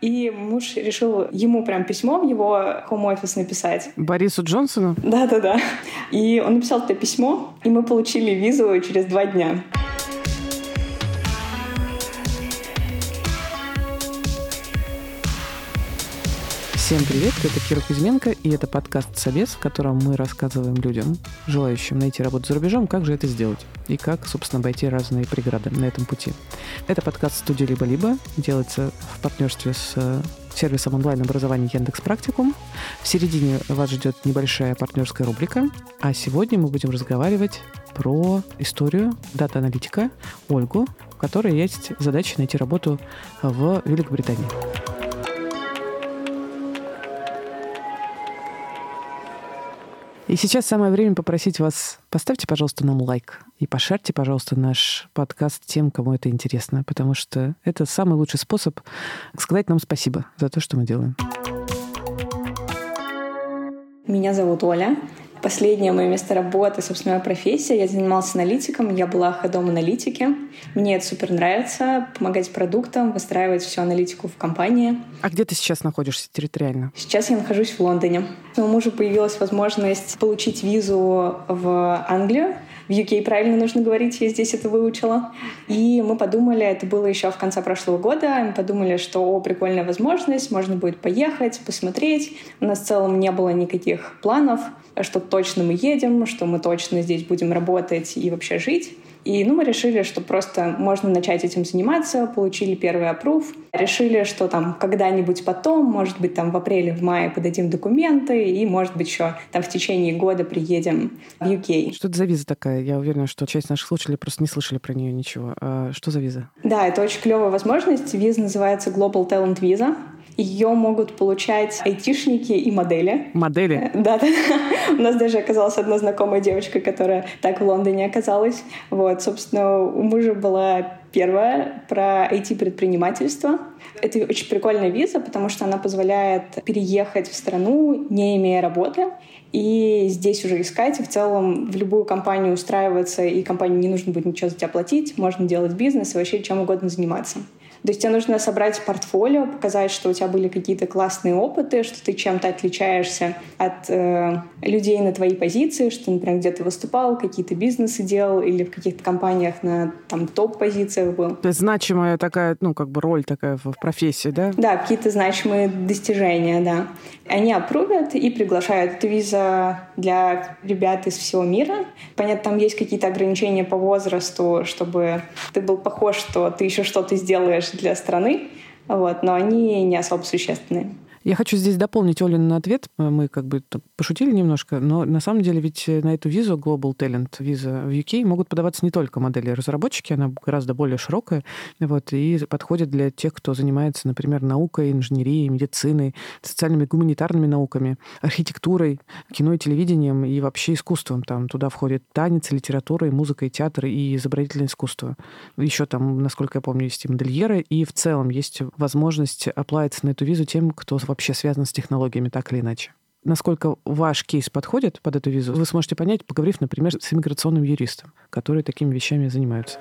И муж решил ему прям письмо в его хом-офис написать. Борису Джонсону? Да-да-да. И он написал это письмо, и мы получили визу через два дня. Всем привет, это Кира Кузьменко, и это подкаст «Собес», в котором мы рассказываем людям, желающим найти работу за рубежом, как же это сделать и как, собственно, обойти разные преграды на этом пути. Это подкаст студии «Либо-либо», делается в партнерстве с э, сервисом онлайн-образования Яндекс Практикум. В середине вас ждет небольшая партнерская рубрика, а сегодня мы будем разговаривать про историю дата-аналитика Ольгу, у которой есть задача найти работу в Великобритании. И сейчас самое время попросить вас, поставьте, пожалуйста, нам лайк и пошарьте, пожалуйста, наш подкаст тем, кому это интересно, потому что это самый лучший способ сказать нам спасибо за то, что мы делаем. Меня зовут Оля. Последнее мое место работы, собственно, моя профессия. Я занималась аналитиком, я была ходом аналитики. Мне это супер нравится, помогать продуктам, выстраивать всю аналитику в компании. А где ты сейчас находишься территориально? Сейчас я нахожусь в Лондоне. У мужа появилась возможность получить визу в Англию. В UK правильно нужно говорить, я здесь это выучила. И мы подумали, это было еще в конце прошлого года, мы подумали, что о, прикольная возможность, можно будет поехать, посмотреть. У нас в целом не было никаких планов, что точно мы едем, что мы точно здесь будем работать и вообще жить. И ну, мы решили, что просто можно начать этим заниматься, получили первый опруф, решили, что там когда-нибудь потом, может быть, там в апреле, в мае подадим документы, и, может быть, еще там в течение года приедем в UK. Что это за виза такая? Я уверена, что часть наших слушателей просто не слышали про нее ничего. А что за виза? Да, это очень клевая возможность. Виза называется Global Talent Visa. Ее могут получать айтишники и модели. Модели? Э, да, да. У нас даже оказалась одна знакомая девочка, которая так в Лондоне оказалась. Вот, собственно, у мужа была первая про IT-предпринимательство. Это очень прикольная виза, потому что она позволяет переехать в страну, не имея работы, и здесь уже искать, и в целом в любую компанию устраиваться, и компании не нужно будет ничего за тебя платить, можно делать бизнес и вообще чем угодно заниматься. То есть тебе нужно собрать портфолио, показать, что у тебя были какие-то классные опыты, что ты чем-то отличаешься от э, людей на твоей позиции, что, например, где ты выступал, какие-то бизнесы делал или в каких-то компаниях на там топ-позициях был. То есть значимая такая, ну, как бы роль такая в профессии, да? Да, какие-то значимые достижения, да. Они опрувят и приглашают. Это виза для ребят из всего мира. Понятно, там есть какие-то ограничения по возрасту, чтобы ты был похож, что ты еще что-то сделаешь для страны, вот, но они не особо существенные. Я хочу здесь дополнить Олин ответ. Мы как бы пошутили немножко, но на самом деле ведь на эту визу Global Talent виза в UK могут подаваться не только модели-разработчики, она гораздо более широкая, вот, и подходит для тех, кто занимается, например, наукой, инженерией, медициной, социальными гуманитарными науками, архитектурой, кино и телевидением и вообще искусством. Там туда входит танец, литература, и музыка, и театр, и изобразительное искусство. Еще там, насколько я помню, есть и модельеры, и в целом есть возможность оплавиться на эту визу тем, кто вообще связан с технологиями так или иначе. Насколько ваш кейс подходит под эту визу, вы сможете понять, поговорив, например, с иммиграционным юристом, которые такими вещами занимаются.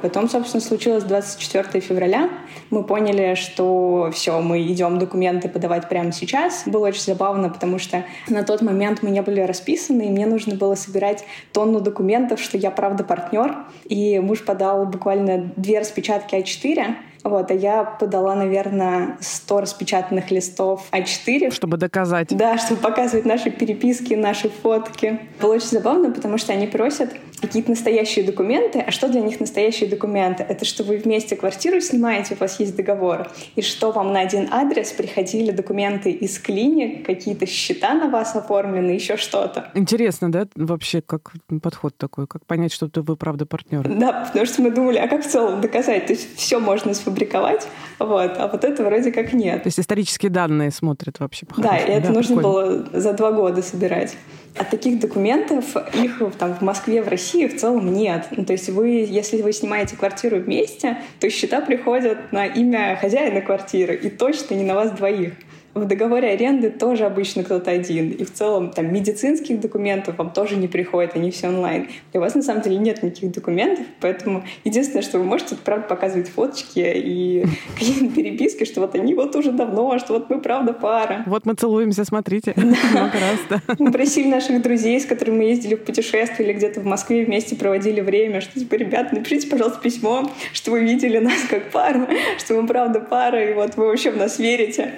Потом, собственно, случилось 24 февраля. Мы поняли, что все, мы идем документы подавать прямо сейчас. Было очень забавно, потому что на тот момент мы не были расписаны, и мне нужно было собирать тонну документов, что я правда партнер. И муж подал буквально две распечатки А4, вот, а я подала, наверное, 100 распечатанных листов А4. Чтобы доказать. Да, чтобы показывать наши переписки, наши фотки. Было очень забавно, потому что они просят какие-то настоящие документы. А что для них настоящие документы? Это что вы вместе квартиру снимаете, у вас есть договор, и что вам на один адрес приходили документы из клиник, какие-то счета на вас оформлены, еще что-то. Интересно, да, вообще, как подход такой, как понять, что вы правда партнер? Да, потому что мы думали, а как в целом доказать? То есть все можно сфабриковать, вот, а вот это вроде как нет. То есть исторические данные смотрят вообще Да, и это да, нужно прикольно. было за два года собирать. А таких документов, их там в Москве, в России в целом нет. Ну, то есть вы, если вы снимаете квартиру вместе, то счета приходят на имя хозяина квартиры и точно не на вас двоих. В договоре аренды тоже обычно кто-то один. И в целом там медицинских документов вам тоже не приходит, они все онлайн. И у вас на самом деле нет никаких документов, поэтому единственное, что вы можете, это правда показывать фоточки и какие-то переписки, что вот они вот уже давно, что вот мы правда пара. Вот мы целуемся, смотрите. Много раз, да. Мы просили наших друзей, с которыми мы ездили в путешествие или где-то в Москве вместе проводили время, что типа, ребят, напишите, пожалуйста, письмо, что вы видели нас как пару, что мы правда пара, и вот вы вообще в нас верите.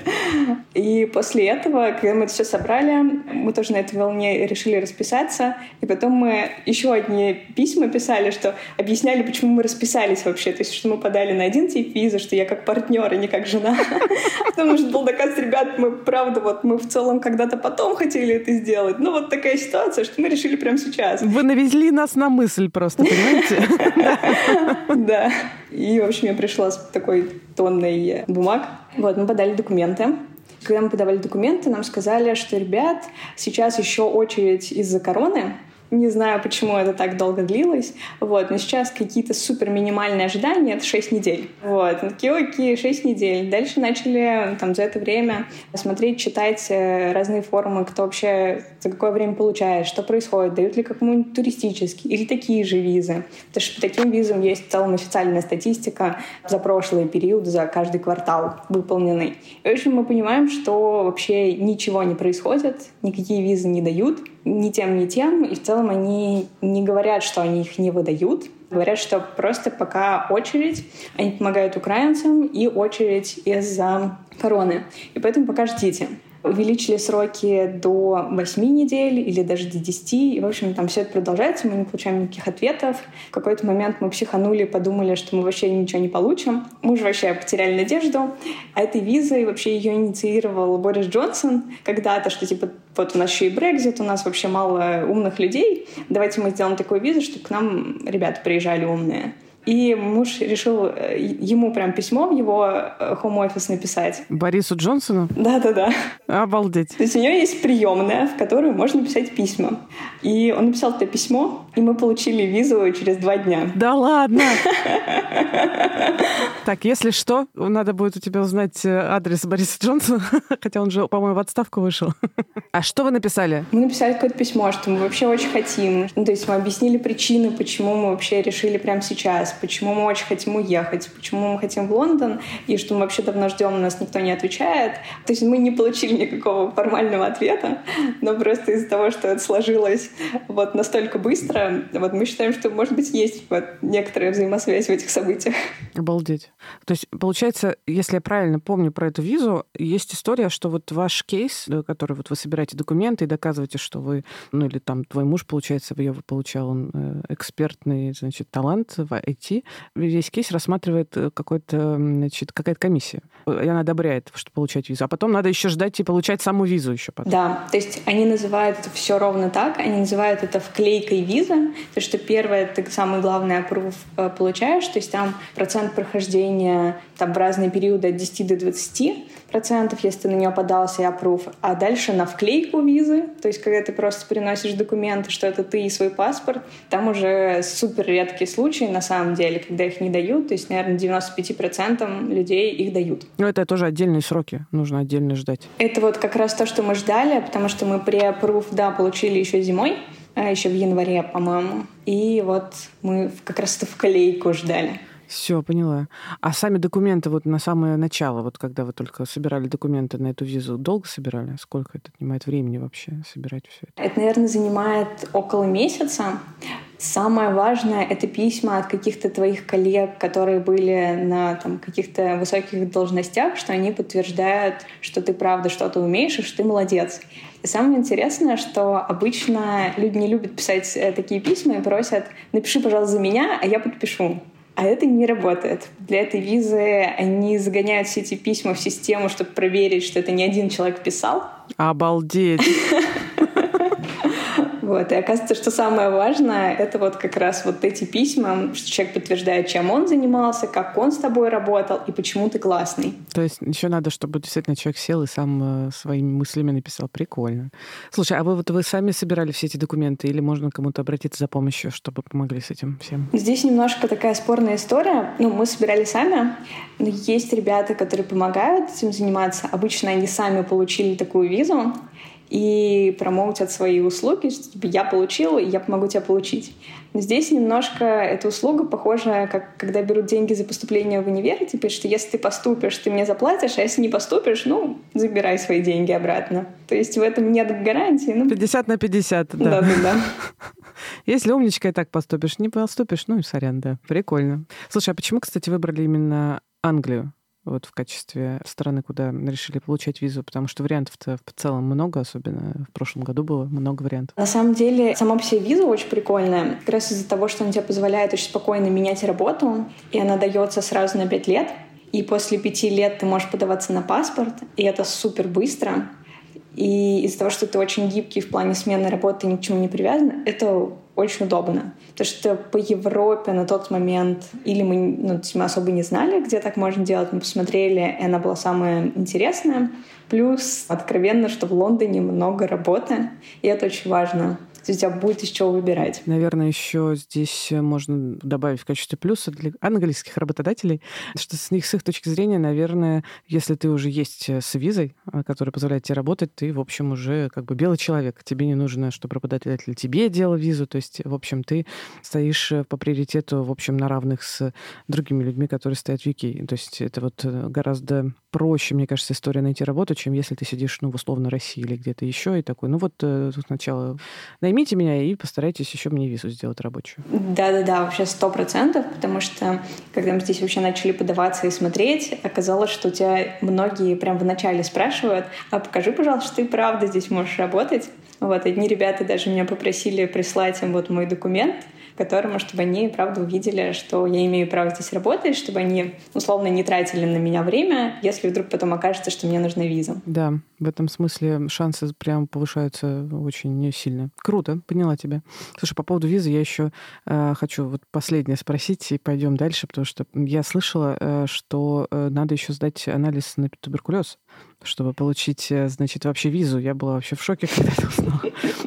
И после этого, когда мы это все собрали, мы тоже на этой волне решили расписаться. И потом мы еще одни письма писали, что объясняли, почему мы расписались вообще. То есть, что мы подали на один тип визы, что я как партнер, а не как жена. Потому нужно было доказать, ребят, мы правда, вот мы в целом когда-то потом хотели это сделать. Ну вот такая ситуация, что мы решили прямо сейчас. Вы навезли нас на мысль просто, понимаете? Да. И, в общем, я пришла с такой тонной бумаг. Вот, мы подали документы. Когда мы подавали документы, нам сказали, что, ребят, сейчас еще очередь из-за короны, не знаю, почему это так долго длилось. Вот. Но сейчас какие-то супер минимальные ожидания — это 6 недель. Вот. Мы такие, окей, 6 недель. Дальше начали там за это время смотреть, читать э, разные форумы, кто вообще за какое время получает, что происходит, дают ли какому-нибудь туристический или такие же визы. Потому что по таким визам есть в целом официальная статистика за прошлый период, за каждый квартал выполненный. И, в общем, мы понимаем, что вообще ничего не происходит, никакие визы не дают, ни тем, ни тем. И в целом они не говорят, что они их не выдают. Говорят, что просто пока очередь, они помогают украинцам, и очередь из-за короны. И поэтому пока ждите увеличили сроки до 8 недель или даже до 10. И, в общем, там все это продолжается, мы не получаем никаких ответов. В какой-то момент мы психанули, подумали, что мы вообще ничего не получим. Мы уже вообще потеряли надежду. А этой визой вообще ее инициировал Борис Джонсон когда-то, что типа вот у нас еще и Брекзит, у нас вообще мало умных людей. Давайте мы сделаем такую визу, чтобы к нам ребята приезжали умные. И муж решил э, ему прям письмо в его э, хоум-офис написать. Борису Джонсону? Да-да-да. Обалдеть. То есть у него есть приемная, в которую можно писать письма. И он написал это письмо, и мы получили визу через два дня. Да ладно! Так, если что, надо будет у тебя узнать э, адрес Бориса Джонсона, хотя он же, по-моему, в отставку вышел. А что вы написали? Мы написали какое-то письмо, что мы вообще очень хотим. Ну, то есть мы объяснили причины, почему мы вообще решили прямо сейчас, почему мы очень хотим уехать, почему мы хотим в Лондон, и что мы вообще давно ждем, нас никто не отвечает. То есть мы не получили никакого формального ответа, но просто из-за того, что это сложилось вот настолько быстро, вот мы считаем, что, может быть, есть вот некоторая взаимосвязь в этих событиях. Обалдеть. То есть, получается, если я правильно помню про эту визу, есть история, что вот ваш кейс, который вот вы собираете документы и доказываете, что вы, ну или там твой муж, получается, ее получал, он э, экспертный, значит, талант в IT, весь кейс рассматривает э, какой-то, значит, какая-то комиссия. И она одобряет, что получать визу. А потом надо еще ждать и получать саму визу еще потом. Да, то есть они называют это все ровно так, они называют это вклейкой визы, то что первое, ты самый главный опруф э, получаешь, то есть там процент прохождения там в разные периоды от 10 до 20 процентов, если ты на нее подался и опруф, а дальше на вклейку визы, то есть когда ты просто приносишь документы, что это ты и свой паспорт, там уже супер редкие случаи на самом деле, когда их не дают, то есть, наверное, 95% людей их дают. Но это тоже отдельные сроки, нужно отдельно ждать. Это вот как раз то, что мы ждали, потому что мы pre-approve, да, получили еще зимой, а еще в январе, по-моему. И вот мы как раз-то в колейку ждали. Все, поняла. А сами документы вот на самое начало, вот когда вы только собирали документы на эту визу, долго собирали? Сколько это отнимает времени вообще собирать все это? Это, наверное, занимает около месяца. Самое важное — это письма от каких-то твоих коллег, которые были на там, каких-то высоких должностях, что они подтверждают, что ты правда что-то умеешь и что ты молодец. И самое интересное, что обычно люди не любят писать э, такие письма и просят «напиши, пожалуйста, за меня, а я подпишу». А это не работает. Для этой визы они загоняют все эти письма в систему, чтобы проверить, что это не один человек писал. Обалдеть! Вот. И оказывается, что самое важное — это вот как раз вот эти письма, что человек подтверждает, чем он занимался, как он с тобой работал и почему ты классный. То есть еще надо, чтобы действительно человек сел и сам э, своими мыслями написал. Прикольно. Слушай, а вы вот вы сами собирали все эти документы или можно кому-то обратиться за помощью, чтобы помогли с этим всем? Здесь немножко такая спорная история. Ну, мы собирали сами, но есть ребята, которые помогают этим заниматься. Обычно они сами получили такую визу, и промоутят свои услуги, что типа, я получил, и я помогу тебе получить. Но здесь немножко эта услуга похожа, как когда берут деньги за поступление в универ, типа, что если ты поступишь, ты мне заплатишь, а если не поступишь, ну, забирай свои деньги обратно. То есть в этом нет гарантии. Ну... 50 на 50, да. Да, да, да. Если умничка и так поступишь, не поступишь, ну и сорян, да. Прикольно. Слушай, а почему, кстати, выбрали именно Англию? Вот в качестве страны, куда решили получать визу, потому что вариантов-то в целом много, особенно в прошлом году было много вариантов. На самом деле, сама по себе виза очень прикольная, как раз из-за того, что она тебе позволяет очень спокойно менять работу, и она дается сразу на пять лет, и после пяти лет ты можешь подаваться на паспорт, и это супер быстро. И из-за того, что ты очень гибкий в плане смены работы, ни к чему не привязан, это очень удобно. Потому что по Европе на тот момент или мы, ну, мы особо не знали, где так можно делать, мы посмотрели, и она была самая интересная. Плюс откровенно, что в Лондоне много работы, и это очень важно. То есть у тебя будет из чего выбирать. Наверное, еще здесь можно добавить в качестве плюса для английских работодателей, что с них, с их точки зрения, наверное, если ты уже есть с визой, э, которая позволяет тебе работать, ты, в общем, уже как бы белый человек. Тебе не нужно, чтобы работодатель тебе делал визу. То есть, в общем, ты стоишь э, по приоритету, в общем, на равных с другими людьми, которые стоят в UK. То есть это вот э, гораздо проще, мне кажется, история найти работу, чем если ты сидишь, ну, в условно России или где-то еще и такой, ну вот тут сначала наймите меня и постарайтесь еще мне визу сделать рабочую. Да-да-да, вообще сто процентов, потому что когда мы здесь вообще начали подаваться и смотреть, оказалось, что у тебя многие прям в начале спрашивают, а покажи, пожалуйста, что ты правда здесь можешь работать. Вот, одни ребята даже меня попросили прислать им вот мой документ, которому, чтобы они, правда, увидели, что я имею право здесь работать, чтобы они, условно, не тратили на меня время, если вдруг потом окажется, что мне нужна виза. Да, в этом смысле шансы прям повышаются очень сильно. Круто, поняла тебя. Слушай, по поводу визы я еще э, хочу вот последнее спросить, и пойдем дальше, потому что я слышала, э, что э, надо еще сдать анализ на туберкулез чтобы получить, э, значит, вообще визу. Я была вообще в шоке, когда это узнала.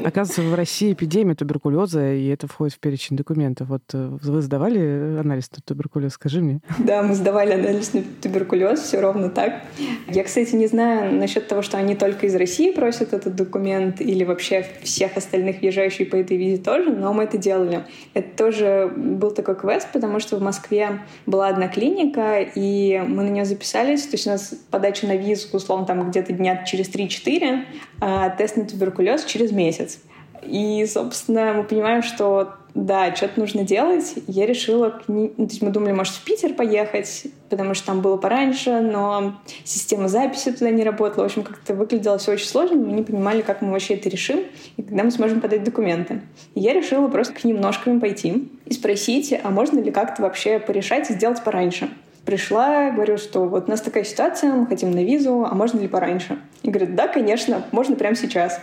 Оказывается, в России эпидемия туберкулеза, и это входит в перечень документов. Вот э, вы сдавали анализ на туберкулез? Скажи мне. Да, мы сдавали анализ на туберкулез, все ровно так. Я, кстати, не знаю насчет того, что они только из России просят этот документ, или вообще всех остальных въезжающих по этой визе тоже, но мы это делали. Это тоже был такой квест, потому что в Москве была одна клиника, и мы на нее записались. То есть у нас подача на визу, условно, там где-то дня через 3-4, а тест на туберкулез через месяц. И, собственно, мы понимаем, что да, что-то нужно делать. Я решила, к ну, то есть мы думали, может, в Питер поехать, потому что там было пораньше, но система записи туда не работала. В общем, как-то выглядело все очень сложно, мы не понимали, как мы вообще это решим и когда мы сможем подать документы. И я решила просто к ним ножками пойти и спросить, а можно ли как-то вообще порешать и сделать пораньше. Пришла, говорю, что вот у нас такая ситуация, мы хотим на визу, а можно ли пораньше? И говорят, да, конечно, можно прямо сейчас.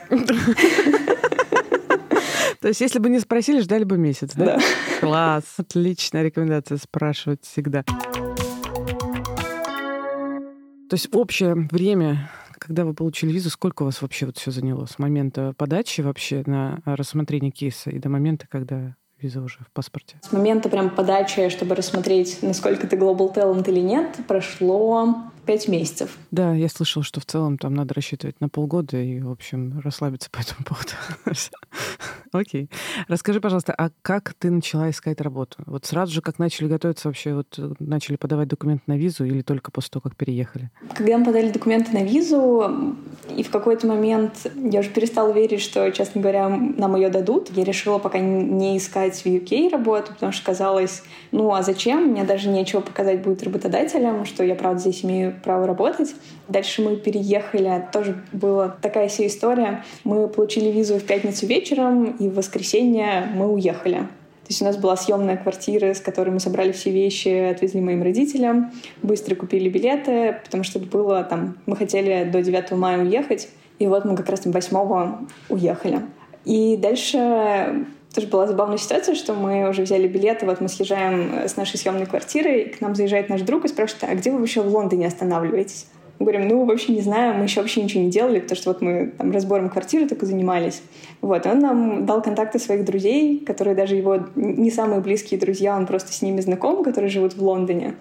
То есть, если бы не спросили, ждали бы месяц, да? Да. Класс. Отличная рекомендация спрашивать всегда. То есть общее время, когда вы получили визу, сколько у вас вообще вот все заняло? С момента подачи вообще на рассмотрение кейса и до момента, когда виза уже в паспорте? С момента прям подачи, чтобы рассмотреть, насколько ты global talent или нет, прошло пять месяцев. Да, я слышала, что в целом там надо рассчитывать на полгода и, в общем, расслабиться по этому поводу. Окей. Расскажи, пожалуйста, а как ты начала искать работу? Вот сразу же, как начали готовиться вообще, вот начали подавать документы на визу или только после того, как переехали? Когда мы подали документы на визу, и в какой-то момент я уже перестала верить, что, честно говоря, нам ее дадут. Я решила пока не искать в UK работу, потому что казалось, ну а зачем? Мне даже нечего показать будет работодателям, что я, правда, здесь имею право работать. Дальше мы переехали, тоже была такая вся история. Мы получили визу в пятницу вечером, и в воскресенье мы уехали. То есть у нас была съемная квартира, с которой мы собрали все вещи, отвезли моим родителям, быстро купили билеты, потому что было там... Мы хотели до 9 мая уехать, и вот мы как раз там 8 уехали. И дальше тоже была забавная ситуация, что мы уже взяли билеты, вот мы съезжаем с нашей съемной квартиры, и к нам заезжает наш друг и спрашивает, а где вы вообще в Лондоне останавливаетесь? Мы говорим, ну, вообще не знаю, мы еще вообще ничего не делали, потому что вот мы там разбором квартиры только занимались. Вот, он нам дал контакты своих друзей, которые даже его не самые близкие друзья, он просто с ними знаком, которые живут в Лондоне.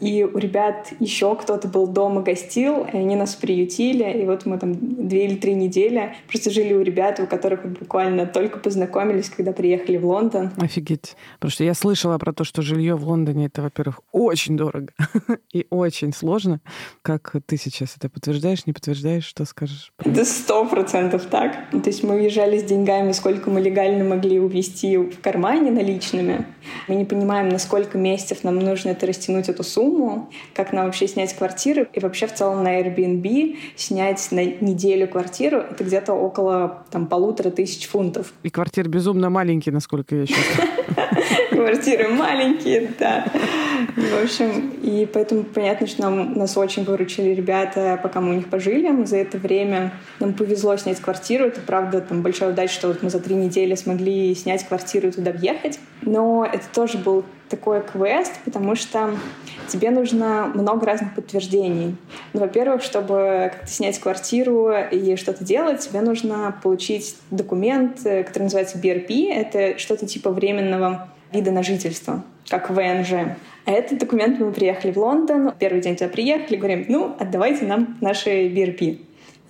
И у ребят еще кто-то был дома, гостил, и они нас приютили. И вот мы там две или три недели просто жили у ребят, у которых буквально только познакомились, когда приехали в Лондон. Офигеть. Потому что я слышала про то, что жилье в Лондоне это, во-первых, очень дорого и очень сложно. Как ты сейчас это подтверждаешь, не подтверждаешь, что скажешь? Это сто процентов так. То есть мы уезжали с деньгами, сколько мы легально могли увезти в кармане наличными. Мы не понимаем, на сколько месяцев нам нужно это растянуть, эту сумму как нам вообще снять квартиру. И вообще в целом на Airbnb снять на неделю квартиру — это где-то около там, полутора тысяч фунтов. И квартиры безумно маленькие, насколько я сейчас Квартиры маленькие, да. В общем, и поэтому понятно, что нам, нас очень выручили ребята, пока мы у них пожили. Мы за это время нам повезло снять квартиру. Это, правда, там большая удача, что вот мы за три недели смогли снять квартиру и туда въехать. Но это тоже был такой квест, потому что тебе нужно много разных подтверждений. Ну, во-первых, чтобы как-то снять квартиру и что-то делать, тебе нужно получить документ, э, который называется BRP. Это что-то типа временного вида на жительство, как ВНЖ. А этот документ мы приехали в Лондон, первый день туда приехали, говорим, ну, отдавайте нам наши BRP.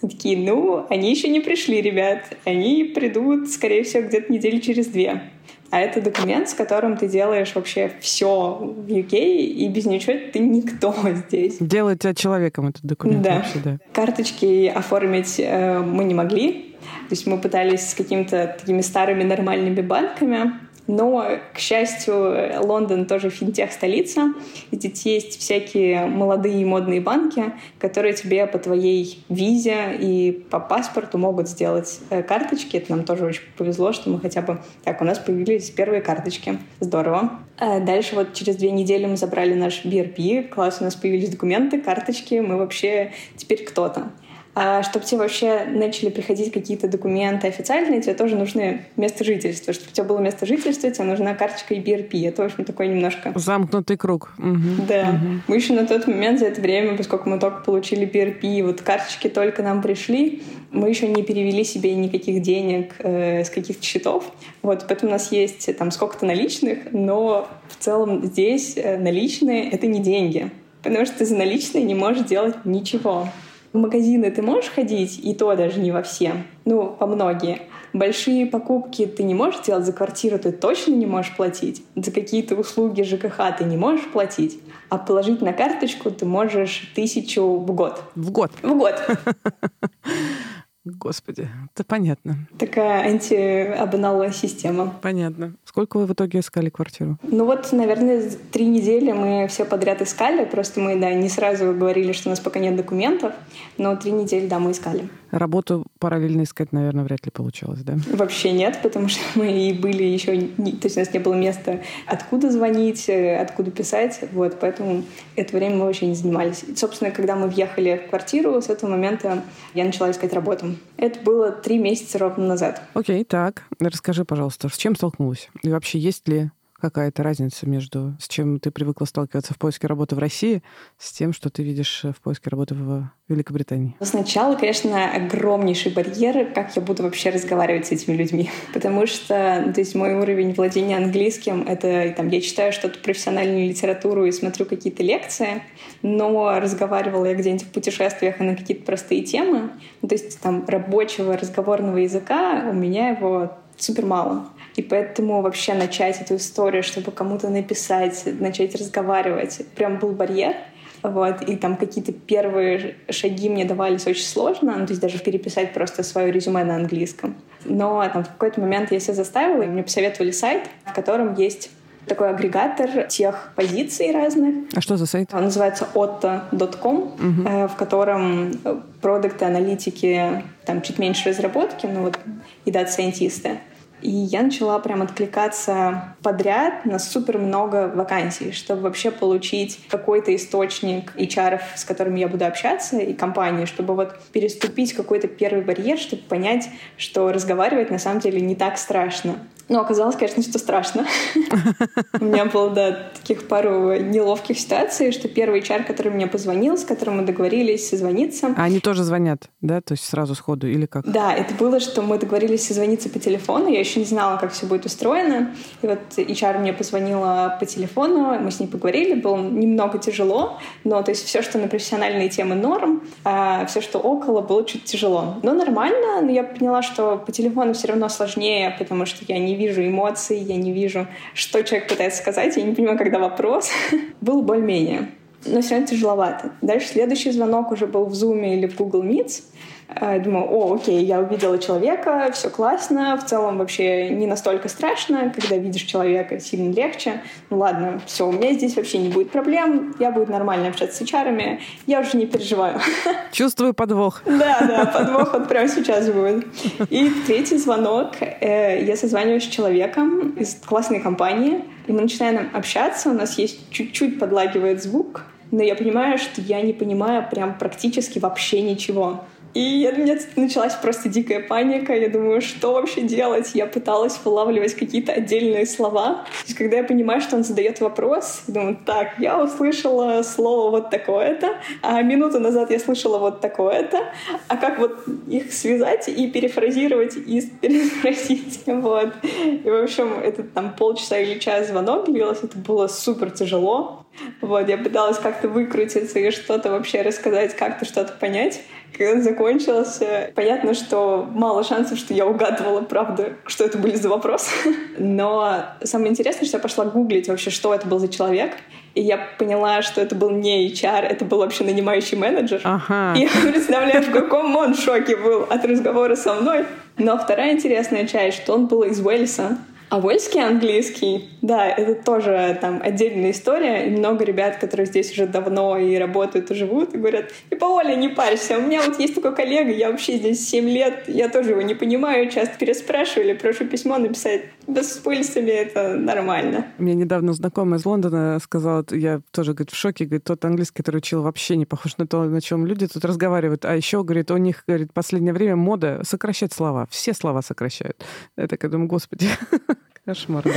Они такие, ну, они еще не пришли, ребят. Они придут, скорее всего, где-то недели через две. А это документ, с которым ты делаешь вообще все в UK, и без ничего ты никто здесь. Делает тебя человеком этот документ. Да. Вообще, да. Карточки оформить э, мы не могли. То есть мы пытались с какими-то такими старыми нормальными банками, но, к счастью, Лондон тоже финтех-столица. Здесь есть всякие молодые модные банки, которые тебе по твоей визе и по паспорту могут сделать э, карточки. Это нам тоже очень повезло, что мы хотя бы... Так, у нас появились первые карточки. Здорово. А дальше вот через две недели мы забрали наш BRP. Класс, у нас появились документы, карточки. Мы вообще теперь кто-то. А чтобы тебе вообще начали приходить какие-то документы официальные, тебе тоже нужны место жительства. Чтобы у тебя было место жительства, тебе нужна карточка и BRP. Это, в общем, такой немножко... Замкнутый круг. Угу. Да. Угу. Мы еще на тот момент за это время, поскольку мы только получили BRP, вот карточки только нам пришли, мы еще не перевели себе никаких денег э, с каких-то счетов. Вот, поэтому у нас есть там сколько-то наличных, но в целом здесь э, наличные — это не деньги. Потому что ты за наличные не можешь делать ничего. В магазины ты можешь ходить, и то даже не во все. Ну, по многие. Большие покупки ты не можешь делать за квартиру, ты точно не можешь платить. За какие-то услуги ЖКХ ты не можешь платить. А положить на карточку ты можешь тысячу в год. В год? В год. Господи, это понятно. Такая антиобналая система. Понятно. Сколько вы в итоге искали квартиру? Ну вот, наверное, три недели мы все подряд искали. Просто мы, да, не сразу говорили, что у нас пока нет документов. Но три недели, да, мы искали. Работу параллельно искать, наверное, вряд ли получалось, да? Вообще нет, потому что мы и были еще... Не, то есть у нас не было места, откуда звонить, э, откуда писать. Вот, поэтому это время мы вообще не занимались. И, собственно, когда мы въехали в квартиру, с этого момента я начала искать работу. Это было три месяца ровно назад. Окей, так. Расскажи, пожалуйста, с чем столкнулась? И вообще есть ли какая-то разница между с чем ты привыкла сталкиваться в поиске работы в России, с тем, что ты видишь в поиске работы в Великобритании? Сначала, конечно, огромнейший барьер, как я буду вообще разговаривать с этими людьми. Потому что, ну, то есть мой уровень владения английским — это там, я читаю что-то профессиональную литературу и смотрю какие-то лекции, но разговаривала я где-нибудь в путешествиях на какие-то простые темы. Ну, то есть там рабочего разговорного языка у меня его супер мало. И поэтому вообще начать эту историю, чтобы кому-то написать, начать разговаривать, прям был барьер. Вот, и там какие-то первые шаги мне давались очень сложно, ну, то есть даже переписать просто свое резюме на английском. Но там в какой-то момент я себя заставила, и мне посоветовали сайт, в котором есть такой агрегатор тех позиций разных. А что за сайт? Он называется otto.com, угу. Э, в котором продукты, аналитики, там чуть меньше разработки, ну вот и дата-сайентисты И я начала прям откликаться подряд на супер много вакансий, чтобы вообще получить какой-то источник HR, с которыми я буду общаться, и компании, чтобы вот переступить какой-то первый барьер, чтобы понять, что разговаривать на самом деле не так страшно. Ну, оказалось, конечно, что страшно. У меня было, да, таких пару неловких ситуаций, что первый HR, который мне позвонил, с которым мы договорились созвониться... А они тоже звонят, да? То есть сразу сходу или как? Да, это было, что мы договорились созвониться по телефону, я еще не знала, как все будет устроено. И вот HR мне позвонила по телефону, мы с ней поговорили, было немного тяжело, но то есть все, что на профессиональные темы норм, а все, что около, было чуть тяжело. Но нормально, но я поняла, что по телефону все равно сложнее, потому что я не вижу эмоций, я не вижу, что человек пытается сказать, я не понимаю, когда вопрос. Был более-менее. Но все равно тяжеловато. Дальше следующий звонок уже был в Zoom или в Google Meets. Э, думаю, о, окей, я увидела человека, все классно, в целом вообще не настолько страшно, когда видишь человека, сильно легче. Ну ладно, все, у меня здесь вообще не будет проблем, я буду нормально общаться с HR, я уже не переживаю. Чувствую подвох. Да, да, подвох вот прямо сейчас будет. И третий звонок, э, я созваниваюсь с человеком из классной компании, и мы начинаем общаться, у нас есть чуть-чуть подлагивает звук, но я понимаю, что я не понимаю прям практически вообще ничего. И у меня началась просто дикая паника. Я думаю, что вообще делать? Я пыталась вылавливать какие-то отдельные слова. То есть, когда я понимаю, что он задает вопрос, думаю, так, я услышала слово вот такое-то, а минуту назад я слышала вот такое-то, а как вот их связать и перефразировать, и переспросить? Вот. И, в общем, это там полчаса или час звонок длилось, это было супер тяжело. Вот, я пыталась как-то выкрутиться и что-то вообще рассказать, как-то что-то понять. Когда он закончился, понятно, что мало шансов, что я угадывала, правда, что это были за вопросы. Но самое интересное, что я пошла гуглить вообще, что это был за человек. И я поняла, что это был не HR, это был вообще нанимающий менеджер. Ага. И я представляю, в каком он шоке был от разговора со мной. Но вторая интересная часть, что он был из Уэльса. А вольский английский, да, это тоже там отдельная история. И много ребят, которые здесь уже давно и работают, и живут, и говорят, типа, Оля, не парься, у меня вот есть такой коллега, я вообще здесь 7 лет, я тоже его не понимаю, часто переспрашиваю или прошу письмо написать. Да с пыльцами это нормально. Мне недавно знакомая из Лондона сказала, я тоже, говорит, в шоке, говорит, тот английский, который учил, вообще не похож на то, на чем люди тут разговаривают. А еще, говорит, у них, говорит, последнее время мода сокращать слова. Все слова сокращают. Я так думаю, господи, Кошмар, да.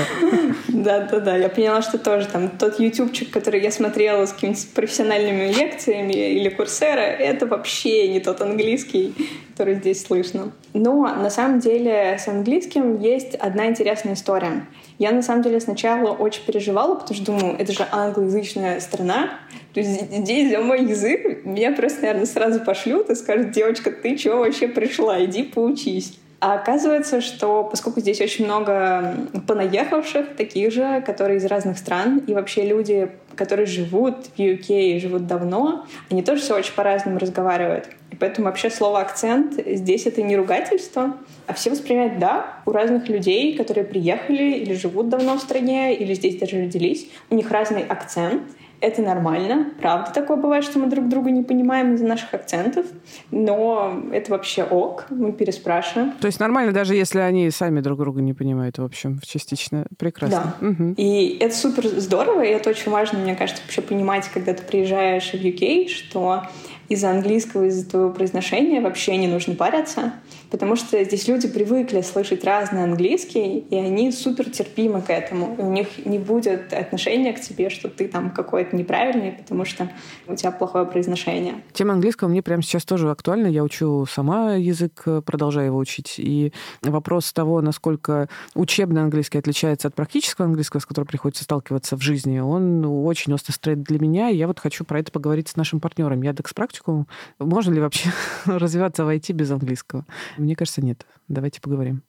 Да-да-да, я поняла, что тоже там тот ютубчик, который я смотрела с какими-то профессиональными лекциями или курсера, это вообще не тот английский, который здесь слышно. Но на самом деле с английским есть одна интересная история. Я на самом деле сначала очень переживала, потому что думаю, это же англоязычная страна, то есть здесь за мой язык меня просто, наверное, сразу пошлют и скажут, девочка, ты чего вообще пришла, иди поучись. А оказывается, что поскольку здесь очень много понаехавших, таких же, которые из разных стран, и вообще люди, которые живут в UK и живут давно, они тоже все очень по-разному разговаривают. И поэтому вообще слово «акцент» здесь это не ругательство, а все воспринимают «да». У разных людей, которые приехали или живут давно в стране, или здесь даже родились, у них разный акцент — это нормально. Правда такое бывает, что мы друг друга не понимаем из-за наших акцентов. Но это вообще ок. Мы переспрашиваем. То есть нормально, даже если они сами друг друга не понимают, в общем, частично. Прекрасно. Да. Угу. И это супер здорово, и это очень важно, мне кажется, вообще понимать, когда ты приезжаешь в UK, что из-за английского, из-за твоего произношения вообще не нужно париться, потому что здесь люди привыкли слышать разный английский, и они супер терпимы к этому. И у них не будет отношения к тебе, что ты там какой-то неправильный, потому что у тебя плохое произношение. Тема английского мне прямо сейчас тоже актуальна. Я учу сама язык, продолжаю его учить. И вопрос того, насколько учебный английский отличается от практического английского, с которым приходится сталкиваться в жизни, он очень остро стоит для меня. И я вот хочу про это поговорить с нашим партнером Яндекс Практик практикум. Можно ли вообще развиваться в IT без английского? Мне кажется, нет. Давайте поговорим.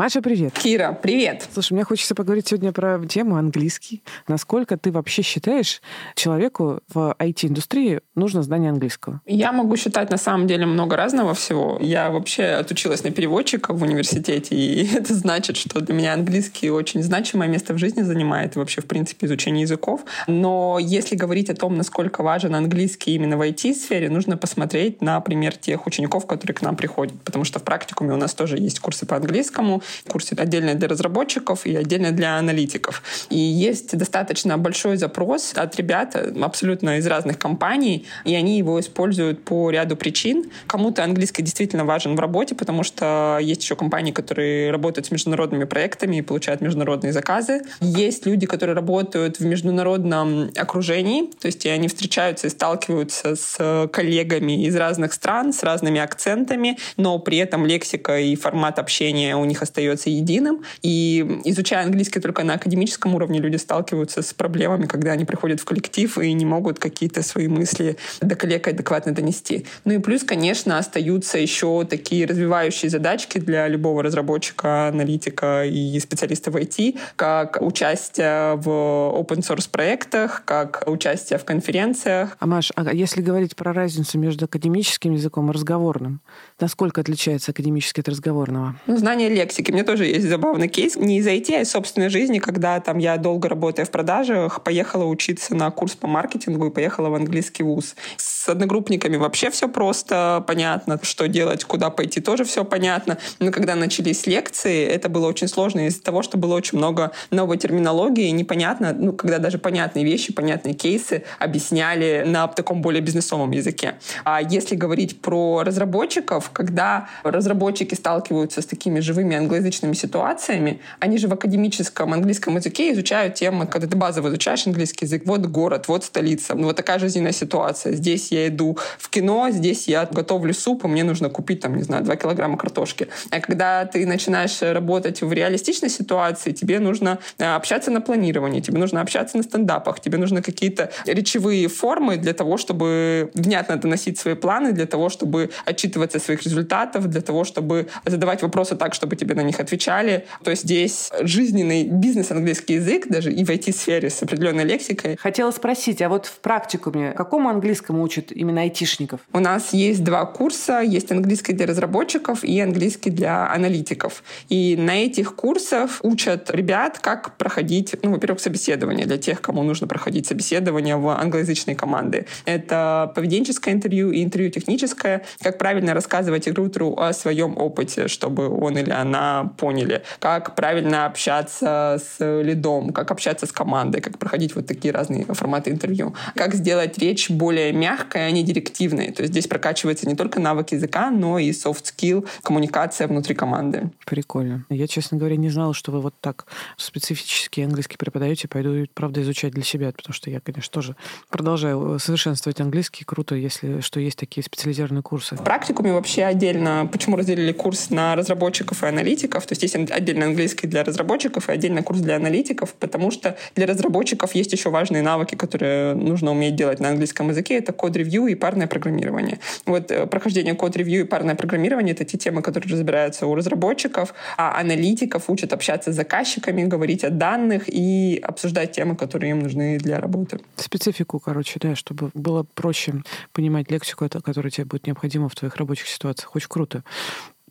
Маша, привет. Кира, привет. Слушай, мне хочется поговорить сегодня про тему английский. Насколько ты вообще считаешь, человеку в IT-индустрии нужно знание английского? Я могу считать на самом деле много разного всего. Я вообще отучилась на переводчика в университете, и это значит, что для меня английский очень значимое место в жизни занимает, и вообще, в принципе, изучение языков. Но если говорить о том, насколько важен английский именно в IT-сфере, нужно посмотреть на пример тех учеников, которые к нам приходят. Потому что в практикуме у нас тоже есть курсы по английскому, курсы отдельно для разработчиков и отдельно для аналитиков. И есть достаточно большой запрос от ребят абсолютно из разных компаний, и они его используют по ряду причин. Кому-то английский действительно важен в работе, потому что есть еще компании, которые работают с международными проектами и получают международные заказы. Есть люди, которые работают в международном окружении, то есть они встречаются и сталкиваются с коллегами из разных стран, с разными акцентами, но при этом лексика и формат общения у них остается единым. И изучая английский только на академическом уровне, люди сталкиваются с проблемами, когда они приходят в коллектив и не могут какие-то свои мысли до коллег адекватно донести. Ну и плюс, конечно, остаются еще такие развивающие задачки для любого разработчика, аналитика и специалиста в IT, как участие в open source проектах, как участие в конференциях. А Маш, а если говорить про разницу между академическим языком и разговорным, насколько отличается академический от разговорного? Ну, знание лексики. Мне тоже есть забавный кейс. Не из IT, а из собственной жизни, когда там я долго работая в продажах, поехала учиться на курс по маркетингу и поехала в английский вуз. С одногруппниками вообще все просто понятно, что делать, куда пойти, тоже все понятно. Но когда начались лекции, это было очень сложно из-за того, что было очень много новой терминологии, непонятно, ну, когда даже понятные вещи, понятные кейсы объясняли на таком более бизнесовом языке. А если говорить про разработчиков, когда разработчики сталкиваются с такими живыми англоязычными ситуациями, они же в академическом английском языке изучают тему, когда ты базово изучаешь английский язык, вот город, вот столица, вот такая жизненная ситуация. Здесь я иду в кино, здесь я готовлю суп, и мне нужно купить, там, не знаю, 2 килограмма картошки. А когда ты начинаешь работать в реалистичной ситуации, тебе нужно э, общаться на планировании, тебе нужно общаться на стендапах, тебе нужны какие-то речевые формы для того, чтобы внятно доносить свои планы, для того, чтобы отчитываться своих результатах, для того, чтобы задавать вопросы так, чтобы тебе на них отвечали. То есть здесь жизненный бизнес английский язык, даже и в IT-сфере с определенной лексикой. Хотела спросить, а вот в практикуме какому английскому учат именно айтишников? У нас есть два курса. Есть английский для разработчиков и английский для аналитиков. И на этих курсах учат ребят, как проходить, ну, во-первых, собеседование для тех, кому нужно проходить собеседование в англоязычной команды. Это поведенческое интервью и интервью техническое, как правильно рассказывать рекрутеру о своем опыте, чтобы он или она поняли, как правильно общаться с лидом, как общаться с командой, как проходить вот такие разные форматы интервью, как сделать речь более мягкой, а не директивной. То есть здесь прокачивается не только навык языка, но и soft skill, коммуникация внутри команды. Прикольно. Я, честно говоря, не знала, что вы вот так специфически английский преподаете. Пойду, правда, изучать для себя, потому что я, конечно, тоже продолжаю совершенствовать английский. Круто, если что есть такие специализированные курсы. В практикуме вообще отдельно, почему разделили курс на разработчиков и аналитиков, то есть есть отдельно английский для разработчиков и отдельно курс для аналитиков, потому что для разработчиков есть еще важные навыки, которые нужно уметь делать на английском языке. Это код-ревью и парное программирование. Вот э, прохождение код-ревью и парное программирование — это те темы, которые разбираются у разработчиков, а аналитиков учат общаться с заказчиками, говорить о данных и обсуждать темы, которые им нужны для работы. Специфику, короче, да, чтобы было проще понимать лексику, которая тебе будет необходима в твоих рабочих ситуациях. Очень круто.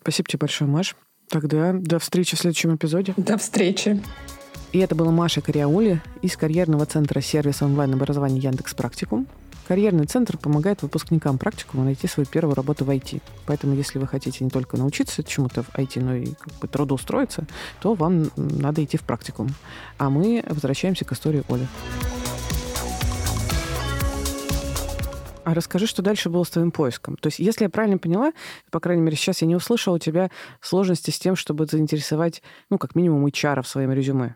Спасибо тебе большое, Маш. Тогда до встречи в следующем эпизоде. До встречи. И это была Маша Кариаули из карьерного центра сервиса онлайн-образования Яндекс Практикум. Карьерный центр помогает выпускникам практикума найти свою первую работу в IT. Поэтому, если вы хотите не только научиться чему-то в IT, но и как бы трудоустроиться, то вам надо идти в практикум. А мы возвращаемся к истории Оли. А расскажи, что дальше было с твоим поиском. То есть, если я правильно поняла, по крайней мере, сейчас я не услышала у тебя сложности с тем, чтобы заинтересовать, ну, как минимум, HR в своем резюме.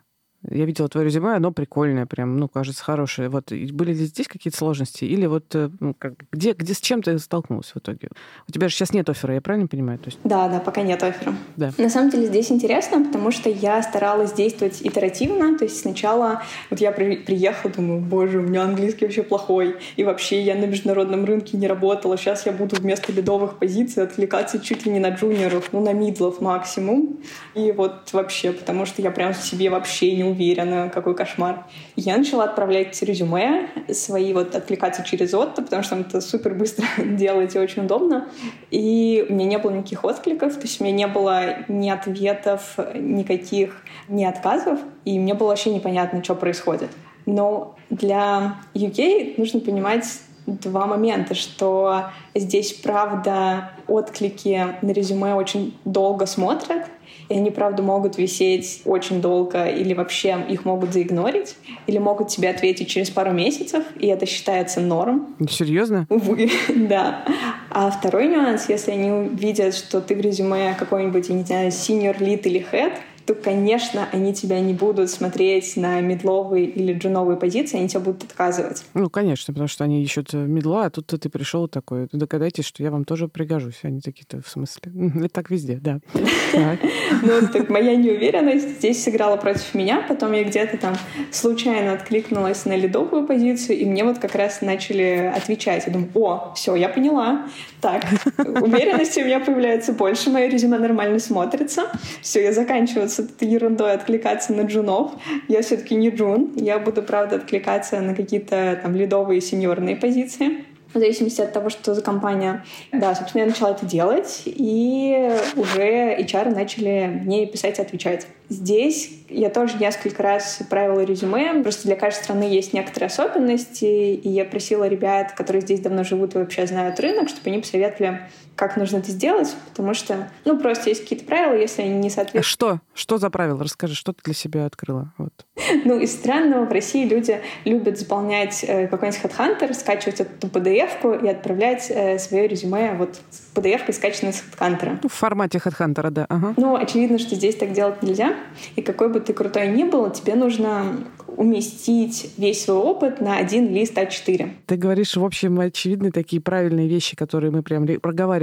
Я видела твое резюме, оно прикольное, прям, ну, кажется, хорошее. Вот были ли здесь какие-то сложности? Или вот э, ну, как, где, где с чем ты столкнулась в итоге? У тебя же сейчас нет оффера, я правильно понимаю? То есть... Да, да, пока нет оффера. Да. На самом деле здесь интересно, потому что я старалась действовать итеративно. То есть сначала вот я при, приехала, думаю, боже, у меня английский вообще плохой. И вообще я на международном рынке не работала. Сейчас я буду вместо ледовых позиций отвлекаться чуть ли не на джуниоров, ну, на мидлов максимум. И вот вообще, потому что я прям себе вообще не уверена, какой кошмар. Я начала отправлять резюме свои, вот откликаться через Отто, потому что там это супер быстро делать и очень удобно. И у меня не было никаких откликов, то есть у меня не было ни ответов, никаких, ни отказов, и мне было вообще непонятно, что происходит. Но для UK нужно понимать два момента, что здесь, правда, отклики на резюме очень долго смотрят, и они, правда, могут висеть очень долго, или вообще их могут заигнорить, или могут тебе ответить через пару месяцев, и это считается норм. Серьезно? Увы, да. А второй нюанс, если они видят, что ты в резюме какой-нибудь, я не знаю, senior, lead или head, то, конечно, они тебя не будут смотреть на медловые или джуновые позиции, они тебя будут отказывать. Ну, конечно, потому что они ищут медла, а тут ты пришел такой, догадайтесь, что я вам тоже пригожусь. Они такие-то, в смысле? Это так везде, да. Ну, так моя неуверенность здесь сыграла против меня. Потом я где-то там случайно откликнулась на ледовую позицию, и мне вот как раз начали отвечать. Я думаю, о, все, я поняла. Так, уверенности у меня появляется больше, мое резюме нормально смотрится. Все, я заканчиваю с этой ерундой откликаться на джунов. Я все-таки не джун. Я буду, правда, откликаться на какие-то там ледовые сеньорные позиции в зависимости от того, что за компания. Да, собственно, я начала это делать, и уже HR начали мне писать и отвечать. Здесь я тоже несколько раз правила резюме. Просто для каждой страны есть некоторые особенности, и я просила ребят, которые здесь давно живут и вообще знают рынок, чтобы они посоветовали, как нужно это сделать, потому что, ну, просто есть какие-то правила, если они не соответствуют. А что? Что за правила? Расскажи, что ты для себя открыла? Вот. Ну, из странного в России люди любят заполнять э, какой-нибудь HeadHunter, скачивать эту PDF-ку и отправлять э, свое резюме вот с PDF-кой, скачанной с HeadHunter. Ну, в формате HeadHunter, да. Ага. Ну, очевидно, что здесь так делать нельзя. И какой бы ты крутой ни был, тебе нужно уместить весь свой опыт на один лист А4. Ты говоришь, в общем, очевидные такие правильные вещи, которые мы прям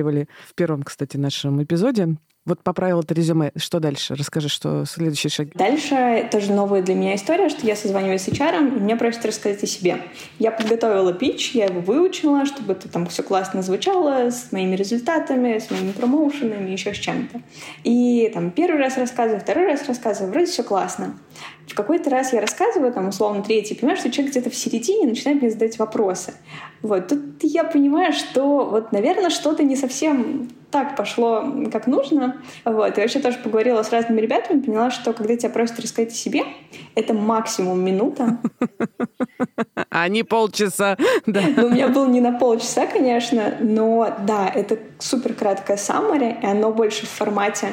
проговаривали в первом, кстати, нашем эпизоде. Вот поправил это резюме. Что дальше? Расскажи, что следующий шаг. Дальше тоже новая для меня история, что я созваниваюсь с HR, и мне просят рассказать о себе. Я подготовила пич, я его выучила, чтобы это там все классно звучало, с моими результатами, с моими промоушенами, еще с чем-то. И там первый раз рассказываю, второй раз рассказываю, вроде все классно. В какой-то раз я рассказываю, там, условно, третий, понимаю, что человек где-то в середине начинает мне задать вопросы. Вот, тут я понимаю, что вот, наверное, что-то не совсем так пошло, как нужно. Вот. И вообще тоже поговорила с разными ребятами, поняла, что когда тебя просят рассказать о себе, это максимум минута. А не полчаса. Да. Ну, у меня был не на полчаса, конечно, но да, это супер краткое summary, и оно больше в формате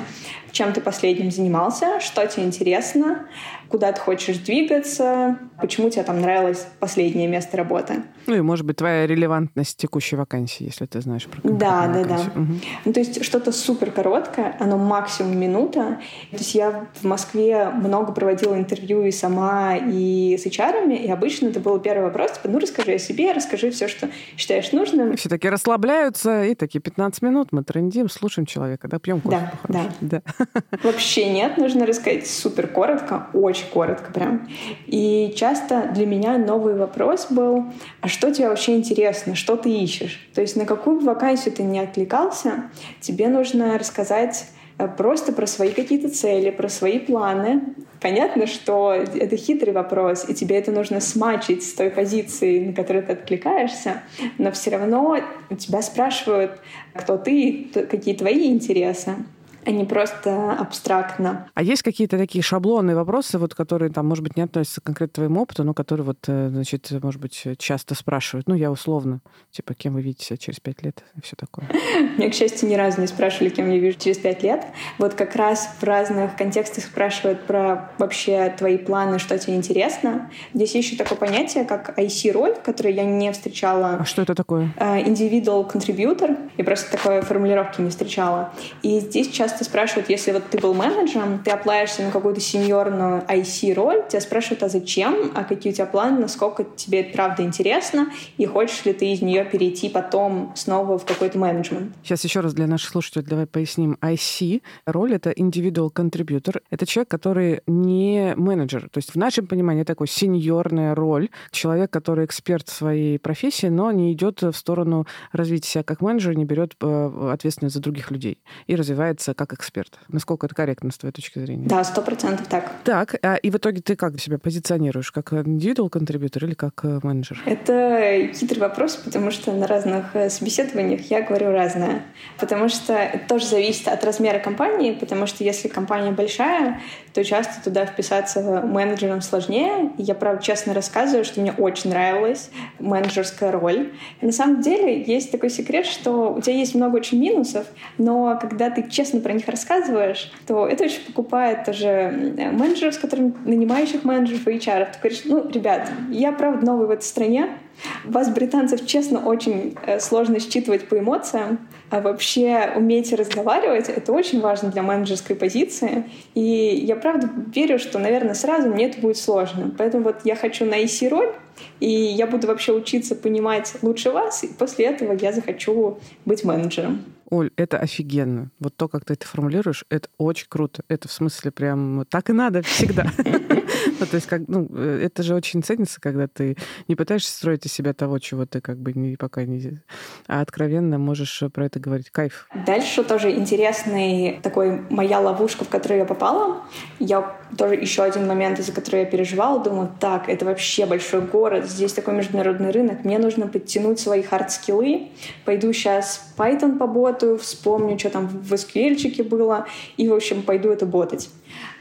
чем ты последним занимался, что тебе интересно, куда ты хочешь двигаться, почему тебе там нравилось последнее место работы. Ну и, может быть, твоя релевантность текущей вакансии, если ты знаешь про Да, да, вакансию. да. Угу. Ну, то есть что-то супер короткое, оно максимум минута. То есть я в Москве много проводила интервью и сама, и с HR, и обычно это был первый вопрос, типа, ну расскажи о себе, расскажи все, что считаешь нужным. Все таки расслабляются, и такие 15 минут мы трендим, слушаем человека, да, пьем кофе. Да, да. да. Вообще нет, нужно рассказать супер коротко, очень коротко прям. И часто для меня новый вопрос был, а что тебе вообще интересно, что ты ищешь? То есть на какую вакансию ты не откликался, тебе нужно рассказать э, просто про свои какие-то цели, про свои планы. Понятно, что это хитрый вопрос, и тебе это нужно смачить с той позиции, на которую ты откликаешься, но все равно тебя спрашивают, кто ты, какие твои интересы а не просто абстрактно. А есть какие-то такие шаблонные вопросы, вот, которые, там, может быть, не относятся конкретно к твоему опыту, но которые, вот, э, значит, может быть, часто спрашивают? Ну, я условно, типа, кем вы видите себя через пять лет и все такое. Мне, к счастью, ни разу не спрашивали, кем я вижу через пять лет. Вот как раз в разных контекстах спрашивают про вообще твои планы, что тебе интересно. Здесь еще такое понятие, как IC-роль, которое я не встречала. А что это такое? Э, individual contributor. Я просто такой формулировки не встречала. И здесь часто часто спрашивают, если вот ты был менеджером, ты оплаешься на какую-то сеньорную IC-роль, тебя спрашивают, а зачем, а какие у тебя планы, насколько тебе это правда интересно, и хочешь ли ты из нее перейти потом снова в какой-то менеджмент. Сейчас еще раз для наших слушателей давай поясним. IC роль — это individual contributor. Это человек, который не менеджер. То есть в нашем понимании такой сеньорная роль. Человек, который эксперт в своей профессии, но не идет в сторону развития себя как менеджер, не берет э, ответственность за других людей и развивается как эксперт. Насколько это корректно с твоей точки зрения? Да, сто процентов так. Так, а, и в итоге ты как себя позиционируешь? Как индивидуал контрибьютор или как э, менеджер? Это хитрый вопрос, потому что на разных э, собеседованиях я говорю разное. Потому что это тоже зависит от размера компании, потому что если компания большая, то часто туда вписаться менеджером сложнее. Я, правда, честно рассказываю, что мне очень нравилась менеджерская роль. На самом деле есть такой секрет, что у тебя есть много очень минусов, но когда ты честно про них рассказываешь, то это очень покупает тоже менеджеров, с которыми нанимающих менеджеров и HR. Ты говоришь, ну, ребят, я, правда, новый в этой стране, вас, британцев, честно, очень э, сложно считывать по эмоциям, а вообще уметь разговаривать — это очень важно для менеджерской позиции. И я правда верю, что, наверное, сразу мне это будет сложно. Поэтому вот я хочу на IC-роль, и я буду вообще учиться понимать лучше вас, и после этого я захочу быть менеджером. Оль, это офигенно. Вот то, как ты это формулируешь, это очень круто. Это в смысле прям так и надо всегда. Ну, то есть, как, ну, э, это же очень ценится, когда ты не пытаешься строить из себя того, чего ты как бы не, пока не... А откровенно можешь про это говорить. Кайф. Дальше тоже интересный такой моя ловушка, в которую я попала. Я тоже еще один момент, из-за которого я переживала, думаю, так, это вообще большой город, здесь такой международный рынок, мне нужно подтянуть свои хард-скиллы, пойду сейчас Python поработаю, вспомню, что там в SQL было, и, в общем, пойду это ботать.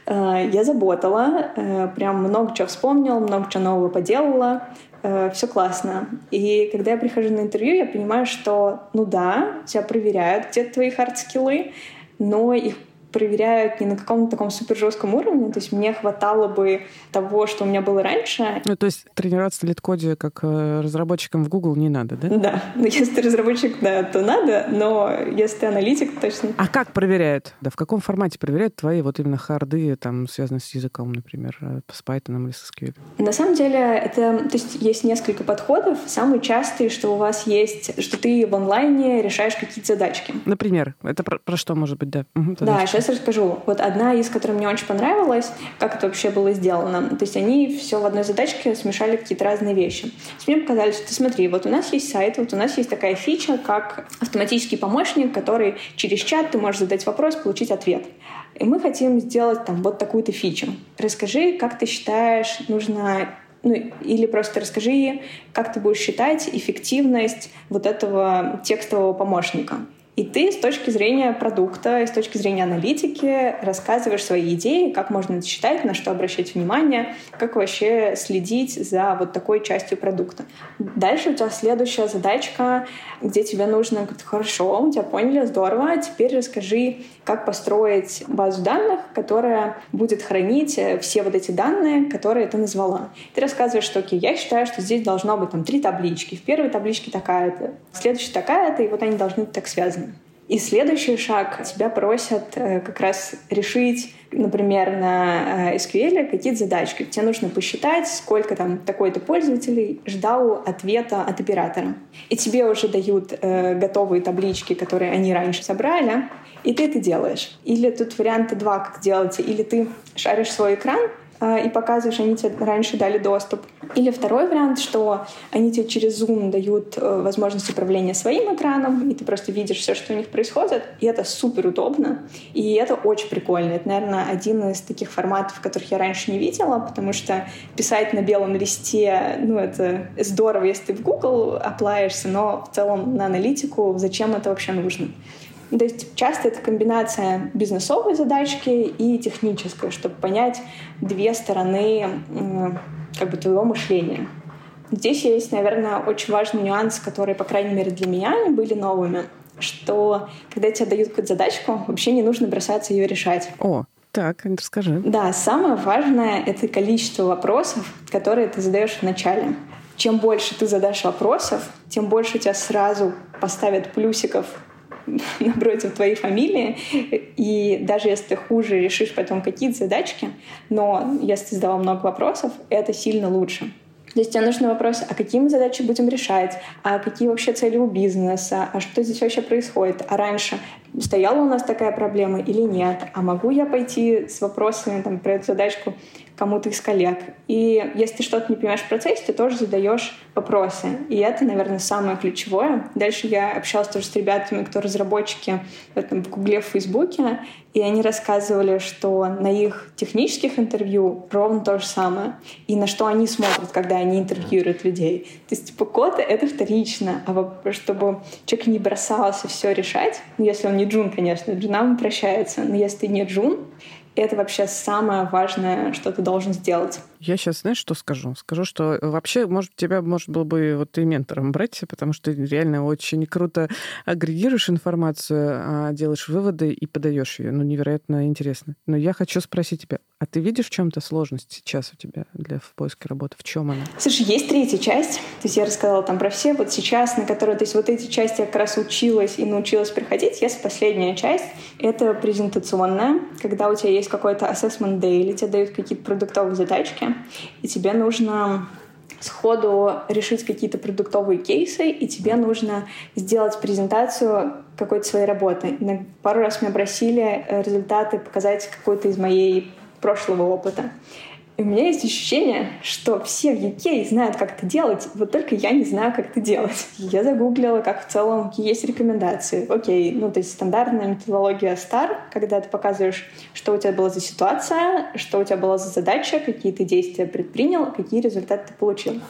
Э, я заботала, э, прям много чего вспомнила, много чего нового поделала, э, все классно. И когда я прихожу на интервью, я понимаю, что, ну да, тебя проверяют, где твои хард-скиллы, но их проверяют не на каком-то таком супер жестком уровне. То есть мне хватало бы того, что у меня было раньше. Ну, то есть тренироваться на лид-коде как э, разработчикам в Google не надо, да? Да. Ну, если ты разработчик, да, то надо, но если ты аналитик, точно. А как проверяют? Да, в каком формате проверяют твои вот именно харды, там, связанные с языком, например, э, с Python или с SQL? На самом деле, это, то есть есть несколько подходов. Самый частый, что у вас есть, что ты в онлайне решаешь какие-то задачки. Например, это про, про что может быть, да? Угу, да, сейчас расскажу. Вот одна из, которая мне очень понравилась, как это вообще было сделано. То есть они все в одной задачке смешали какие-то разные вещи. То есть мне показали, что смотри, вот у нас есть сайт, вот у нас есть такая фича, как автоматический помощник, который через чат ты можешь задать вопрос, получить ответ. И мы хотим сделать там вот такую-то фичу. Расскажи, как ты считаешь, нужно ну, или просто расскажи, как ты будешь считать эффективность вот этого текстового помощника. И ты с точки зрения продукта, с точки зрения аналитики рассказываешь свои идеи, как можно это считать, на что обращать внимание, как вообще следить за вот такой частью продукта. Дальше у тебя следующая задачка, где тебе нужно говорить, хорошо, у тебя поняли, здорово, теперь расскажи, как построить базу данных, которая будет хранить э, все вот эти данные, которые ты назвала. Ты рассказываешь, что, окей, я считаю, что здесь должно быть там три таблички. В первой табличке такая-то, в следующей такая-то, и вот они должны быть так связаны. И следующий шаг тебя просят э, как раз решить, например, на э, SQL какие-то задачки. Тебе нужно посчитать, сколько там такой-то пользователей ждал ответа от оператора. И тебе уже дают э, готовые таблички, которые они раньше собрали, и ты это делаешь. Или тут варианты два, как делать. Или ты шаришь свой экран, и показываешь, они тебе раньше дали доступ. Или второй вариант, что они тебе через Zoom дают э, возможность управления своим экраном, и ты просто видишь все, что у них происходит, и это супер удобно, и это очень прикольно. Это, наверное, один из таких форматов, которых я раньше не видела, потому что писать на белом листе, ну, это здорово, если ты в Google оплаешься, но в целом на аналитику зачем это вообще нужно? То есть часто это комбинация бизнесовой задачки и технической, чтобы понять две стороны как бы твоего мышления. Здесь есть, наверное, очень важный нюанс, который, по крайней мере, для меня они были новыми, что когда тебе дают какую-то задачку, вообще не нужно бросаться ее решать. О, так, расскажи. Да, самое важное — это количество вопросов, которые ты задаешь в начале. Чем больше ты задашь вопросов, тем больше у тебя сразу поставят плюсиков напротив твоей фамилии, и даже если ты хуже решишь потом какие-то задачки, но если ты задавал много вопросов, это сильно лучше. То есть тебе нужны вопросы, а какие мы задачи будем решать, а какие вообще цели у бизнеса, а что здесь вообще происходит, а раньше стояла у нас такая проблема или нет, а могу я пойти с вопросами там, про эту задачку кому-то из коллег. И если ты что-то не понимаешь в процессе, ты тоже задаешь вопросы. И это, наверное, самое ключевое. Дальше я общалась тоже с ребятами, кто разработчики в, этом, в Гугле, в Фейсбуке, и они рассказывали, что на их технических интервью ровно то же самое. И на что они смотрят, когда они интервьюируют людей. То есть, типа, код — это вторично. А чтобы человек не бросался все решать, ну, если он не джун, конечно, джунам прощается, но если ты не джун, это вообще самое важное, что ты должен сделать. Я сейчас, знаешь, что скажу? Скажу, что вообще, может, тебя, может, было бы вот и ментором брать, потому что ты реально очень круто агрегируешь информацию, а делаешь выводы и подаешь ее. Ну, невероятно интересно. Но я хочу спросить тебя, а ты видишь в чем-то сложность сейчас у тебя для в поиске работы? В чем она? Слушай, есть третья часть. То есть я рассказала там про все. Вот сейчас, на которой, то есть вот эти части я как раз училась и научилась приходить. Есть последняя часть. Это презентационная, когда у тебя есть какой-то assessment day, тебе дают какие-то продуктовые задачки, и тебе нужно сходу решить какие-то продуктовые кейсы, и тебе нужно сделать презентацию какой-то своей работы. Пару раз меня просили э, результаты показать какой-то из моей прошлого опыта. И у меня есть ощущение, что все в UK знают, как это делать, вот только я не знаю, как это делать. Я загуглила, как в целом есть рекомендации. Окей, ну то есть стандартная методология STAR, когда ты показываешь, что у тебя была за ситуация, что у тебя была за задача, какие ты действия предпринял, какие результаты ты получил.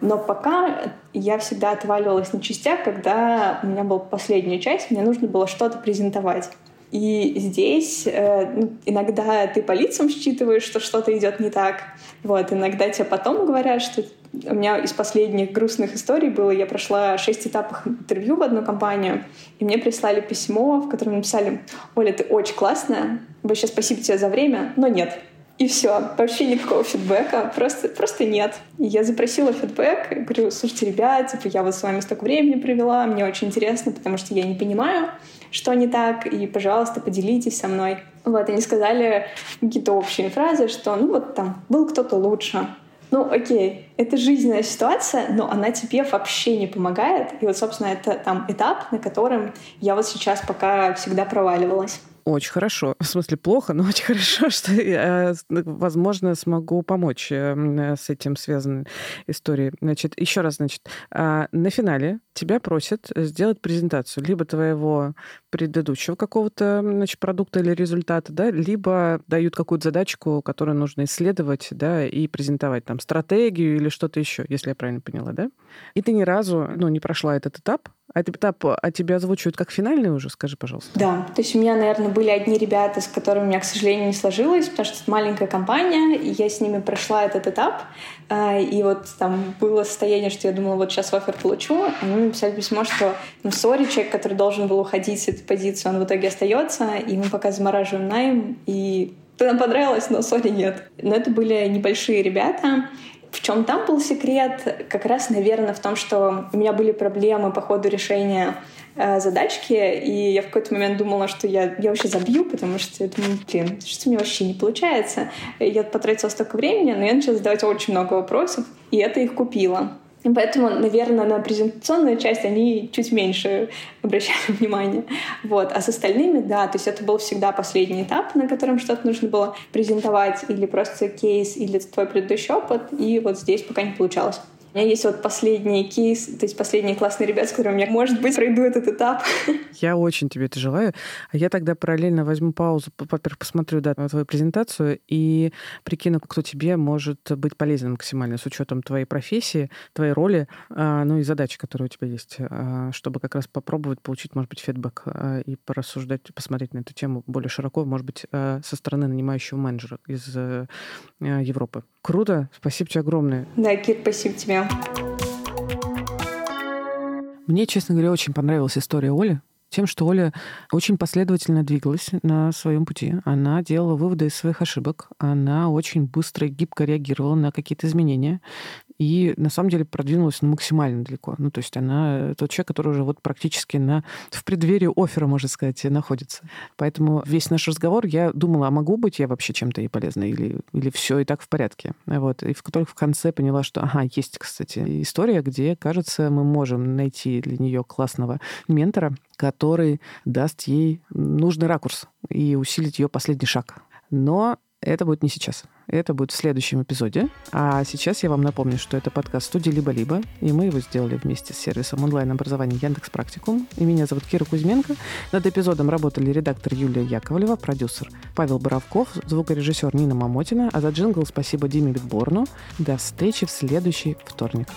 Но пока я всегда отваливалась на частях, когда у меня была последняя часть, мне нужно было что-то презентовать. И здесь э, иногда ты по лицам считываешь, что что-то идет не так. Вот, иногда тебе потом говорят, что у меня из последних грустных историй было, я прошла шесть этапов интервью в одну компанию, и мне прислали письмо, в котором написали, Оля, ты очень классная, вообще спасибо тебе за время, но нет. И все, вообще никакого фидбэка, просто, просто нет. И я запросила фидбэк, говорю, слушайте, ребят, типа, я вот с вами столько времени провела, мне очень интересно, потому что я не понимаю, что не так, и, пожалуйста, поделитесь со мной. Вот, они сказали какие-то общие фразы, что, ну, вот там, был кто-то лучше. Ну, окей, это жизненная ситуация, но она тебе вообще не помогает. И вот, собственно, это там этап, на котором я вот сейчас пока всегда проваливалась. Очень хорошо. В смысле, плохо, но очень хорошо, что я, возможно, смогу помочь э, с этим связанной историей. Значит, еще раз, значит, а, на финале тебя просят сделать презентацию либо твоего предыдущего какого-то значит, продукта или результата, да, либо дают какую-то задачку, которую нужно исследовать, да, и презентовать там стратегию или что-то еще, если я правильно поняла, да? И ты ни разу, ну, не прошла этот этап, а этот этап а тебя озвучивают как финальный уже, скажи, пожалуйста. Да, то есть у меня, наверное, были одни ребята, с которыми у меня, к сожалению, не сложилось, потому что это маленькая компания, и я с ними прошла этот этап. А, и вот там было состояние, что я думала, вот сейчас офер получу. Они мне написали письмо, что ну, сори, человек, который должен был уходить с этой позиции, он в итоге остается, и мы пока замораживаем найм, и нам понравилось, но сори нет. Но это были небольшие ребята, в чем там был секрет? Как раз, наверное, в том, что у меня были проблемы по ходу решения э, задачки, и я в какой-то момент думала, что я, я вообще забью, потому что я думаю, блин, что у меня вообще не получается. Я потратила столько времени, но я начала задавать очень много вопросов, и это их купило. Поэтому, наверное, на презентационную часть они чуть меньше обращали внимание. Вот. А с остальными, да, то есть это был всегда последний этап, на котором что-то нужно было презентовать, или просто кейс, или твой предыдущий опыт, и вот здесь пока не получалось. У меня есть вот последний кейс, то есть последние классные ребята, с которыми я, может быть, пройду этот этап. Я очень тебе это желаю. А я тогда параллельно возьму паузу, во-первых, посмотрю да, твою презентацию и прикину, кто тебе может быть полезен максимально с учетом твоей профессии, твоей роли, а, ну и задач, которые у тебя есть, а, чтобы как раз попробовать получить, может быть, фидбэк а, и порассуждать, посмотреть на эту тему более широко, может быть, со стороны нанимающего менеджера из э, Европы. Круто, спасибо тебе огромное. Да, Кир, спасибо тебе. Мне, честно говоря, очень понравилась история Оли тем, что Оля очень последовательно двигалась на своем пути. Она делала выводы из своих ошибок. Она очень быстро и гибко реагировала на какие-то изменения. И на самом деле продвинулась ну, максимально далеко. Ну, то есть она тот человек, который уже вот практически на, в преддверии оффера, можно сказать, находится. Поэтому весь наш разговор, я думала, а могу быть я вообще чем-то ей полезной или, или все и так в порядке. Вот. И только в конце поняла, что, ага, есть, кстати, история, где, кажется, мы можем найти для нее классного ментора, который даст ей нужный ракурс и усилить ее последний шаг. Но это будет не сейчас. Это будет в следующем эпизоде. А сейчас я вам напомню, что это подкаст студии «Либо-либо», и мы его сделали вместе с сервисом онлайн-образования Яндекс Практикум. И меня зовут Кира Кузьменко. Над эпизодом работали редактор Юлия Яковлева, продюсер Павел Боровков, звукорежиссер Нина Мамотина, а за джингл спасибо Диме Битборну. До встречи в следующий вторник.